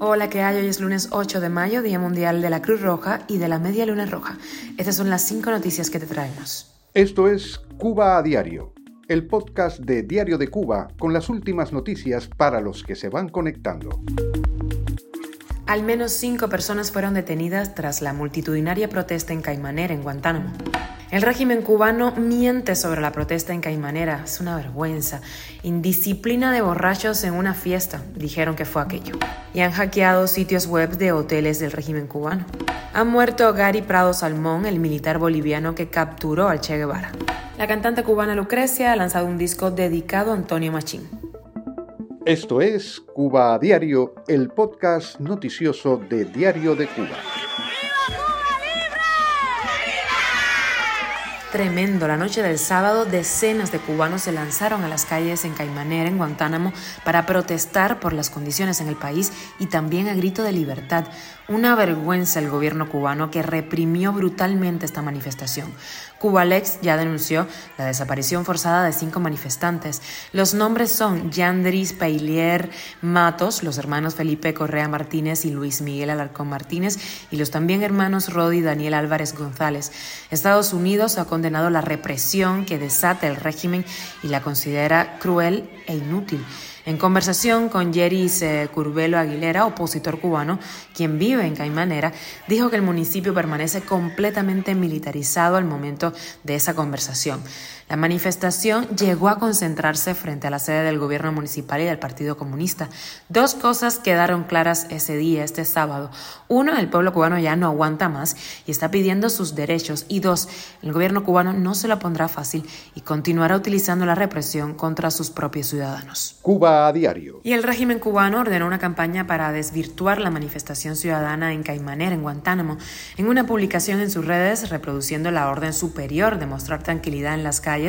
Hola, ¿qué hay? Hoy es lunes 8 de mayo, Día Mundial de la Cruz Roja y de la Media Luna Roja. Estas son las cinco noticias que te traemos. Esto es Cuba a Diario, el podcast de Diario de Cuba con las últimas noticias para los que se van conectando. Al menos cinco personas fueron detenidas tras la multitudinaria protesta en Caimanera, en Guantánamo. El régimen cubano miente sobre la protesta en Caimanera. Es una vergüenza. Indisciplina de borrachos en una fiesta, dijeron que fue aquello. Y han hackeado sitios web de hoteles del régimen cubano. Ha muerto Gary Prado Salmón, el militar boliviano que capturó al Che Guevara. La cantante cubana Lucrecia ha lanzado un disco dedicado a Antonio Machín. Esto es Cuba a Diario, el podcast noticioso de Diario de Cuba. Tremendo. La noche del sábado, decenas de cubanos se lanzaron a las calles en Caimanera, en Guantánamo, para protestar por las condiciones en el país y también a grito de libertad. Una vergüenza el gobierno cubano que reprimió brutalmente esta manifestación. Cubalex ya denunció la desaparición forzada de cinco manifestantes. Los nombres son Yandris Peilier Matos, los hermanos Felipe Correa Martínez y Luis Miguel Alarcón Martínez, y los también hermanos Rodi Daniel Álvarez González. Estados Unidos ha condenado la represión que desata el régimen y la considera cruel e inútil. En conversación con Yeris eh, Curvelo Aguilera, opositor cubano, quien vive en Caimanera, dijo que el municipio permanece completamente militarizado al momento de esa conversación. La manifestación llegó a concentrarse frente a la sede del gobierno municipal y del Partido Comunista. Dos cosas quedaron claras ese día, este sábado. Uno, el pueblo cubano ya no aguanta más y está pidiendo sus derechos. Y dos, el gobierno cubano no se lo pondrá fácil y continuará utilizando la represión contra sus propios ciudadanos. Cuba a diario. Y el régimen cubano ordenó una campaña para desvirtuar la manifestación ciudadana en Caimanera, en Guantánamo, en una publicación en sus redes reproduciendo la orden superior de mostrar tranquilidad en las calles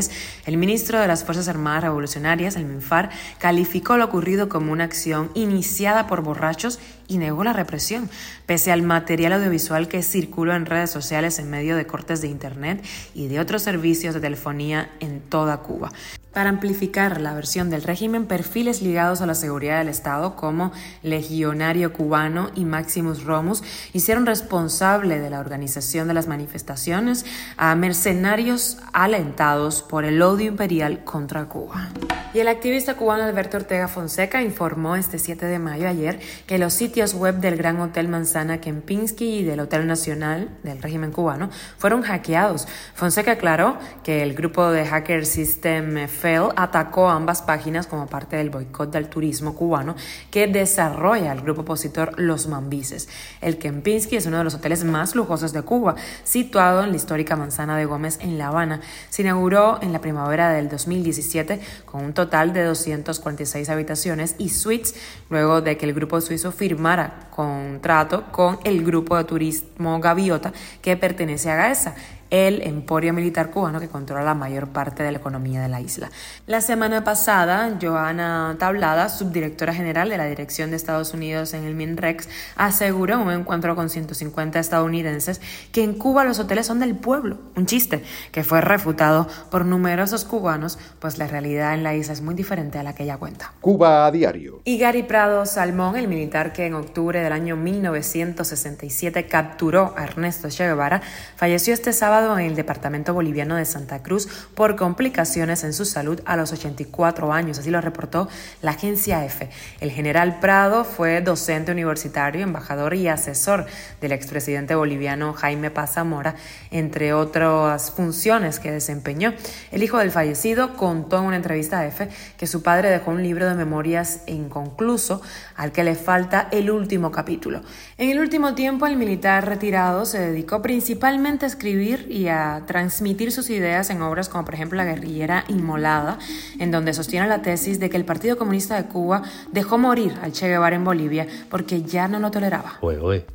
el ministro de las Fuerzas Armadas Revolucionarias, el MINFAR, calificó lo ocurrido como una acción iniciada por borrachos y negó la represión, pese al material audiovisual que circuló en redes sociales en medio de cortes de Internet y de otros servicios de telefonía en toda Cuba para amplificar la versión del régimen, perfiles ligados a la seguridad del Estado como Legionario Cubano y Maximus Romus hicieron responsable de la organización de las manifestaciones a mercenarios alentados por el odio imperial contra Cuba. Y el activista cubano Alberto Ortega Fonseca informó este 7 de mayo ayer que los sitios web del Gran Hotel Manzana Kempinski y del Hotel Nacional del régimen cubano fueron hackeados. Fonseca aclaró que el grupo de Hacker System atacó ambas páginas como parte del boicot del turismo cubano que desarrolla el grupo opositor Los Mambises. El Kempinski es uno de los hoteles más lujosos de Cuba, situado en la histórica Manzana de Gómez en La Habana. Se inauguró en la primavera del 2017 con un total de 246 habitaciones y suites luego de que el grupo suizo firmara contrato con el grupo de turismo Gaviota que pertenece a Gaesa el emporio militar cubano que controla la mayor parte de la economía de la isla. La semana pasada, Joana Tablada, subdirectora general de la Dirección de Estados Unidos en el MINREX, aseguró en un encuentro con 150 estadounidenses que en Cuba los hoteles son del pueblo, un chiste que fue refutado por numerosos cubanos, pues la realidad en la isla es muy diferente a la que ella cuenta. Cuba a diario. Y Gary Prado Salmón, el militar que en octubre del año 1967 capturó a Ernesto Che Guevara, falleció este sábado en el departamento boliviano de Santa Cruz por complicaciones en su salud a los 84 años, así lo reportó la agencia EFE. El general Prado fue docente universitario, embajador y asesor del expresidente boliviano Jaime Paz Zamora, entre otras funciones que desempeñó. El hijo del fallecido contó en una entrevista a EFE que su padre dejó un libro de memorias inconcluso al que le falta el último capítulo. En el último tiempo, el militar retirado se dedicó principalmente a escribir y a transmitir sus ideas en obras como por ejemplo La guerrillera inmolada, en donde sostiene la tesis de que el Partido Comunista de Cuba dejó morir al Che Guevara en Bolivia porque ya no lo toleraba.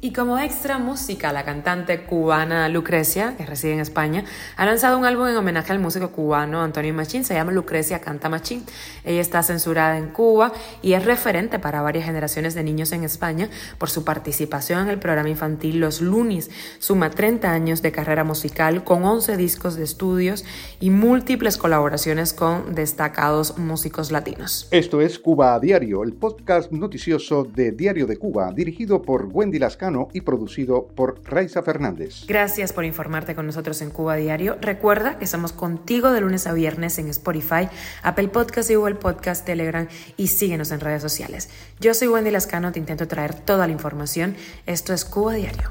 Y como extra música, la cantante cubana Lucrecia, que reside en España, ha lanzado un álbum en homenaje al músico cubano Antonio Machín, se llama Lucrecia Canta Machín. Ella está censurada en Cuba y es referente para varias generaciones de niños en España por su participación en el programa infantil Los Lunis. Suma 30 años de carrera musical musical con 11 discos de estudios y múltiples colaboraciones con destacados músicos latinos. Esto es Cuba a Diario, el podcast noticioso de Diario de Cuba, dirigido por Wendy Lascano y producido por Raiza Fernández. Gracias por informarte con nosotros en Cuba a Diario. Recuerda que estamos contigo de lunes a viernes en Spotify, Apple Podcast y Google Podcast, Telegram y síguenos en redes sociales. Yo soy Wendy Lascano, te intento traer toda la información. Esto es Cuba Diario.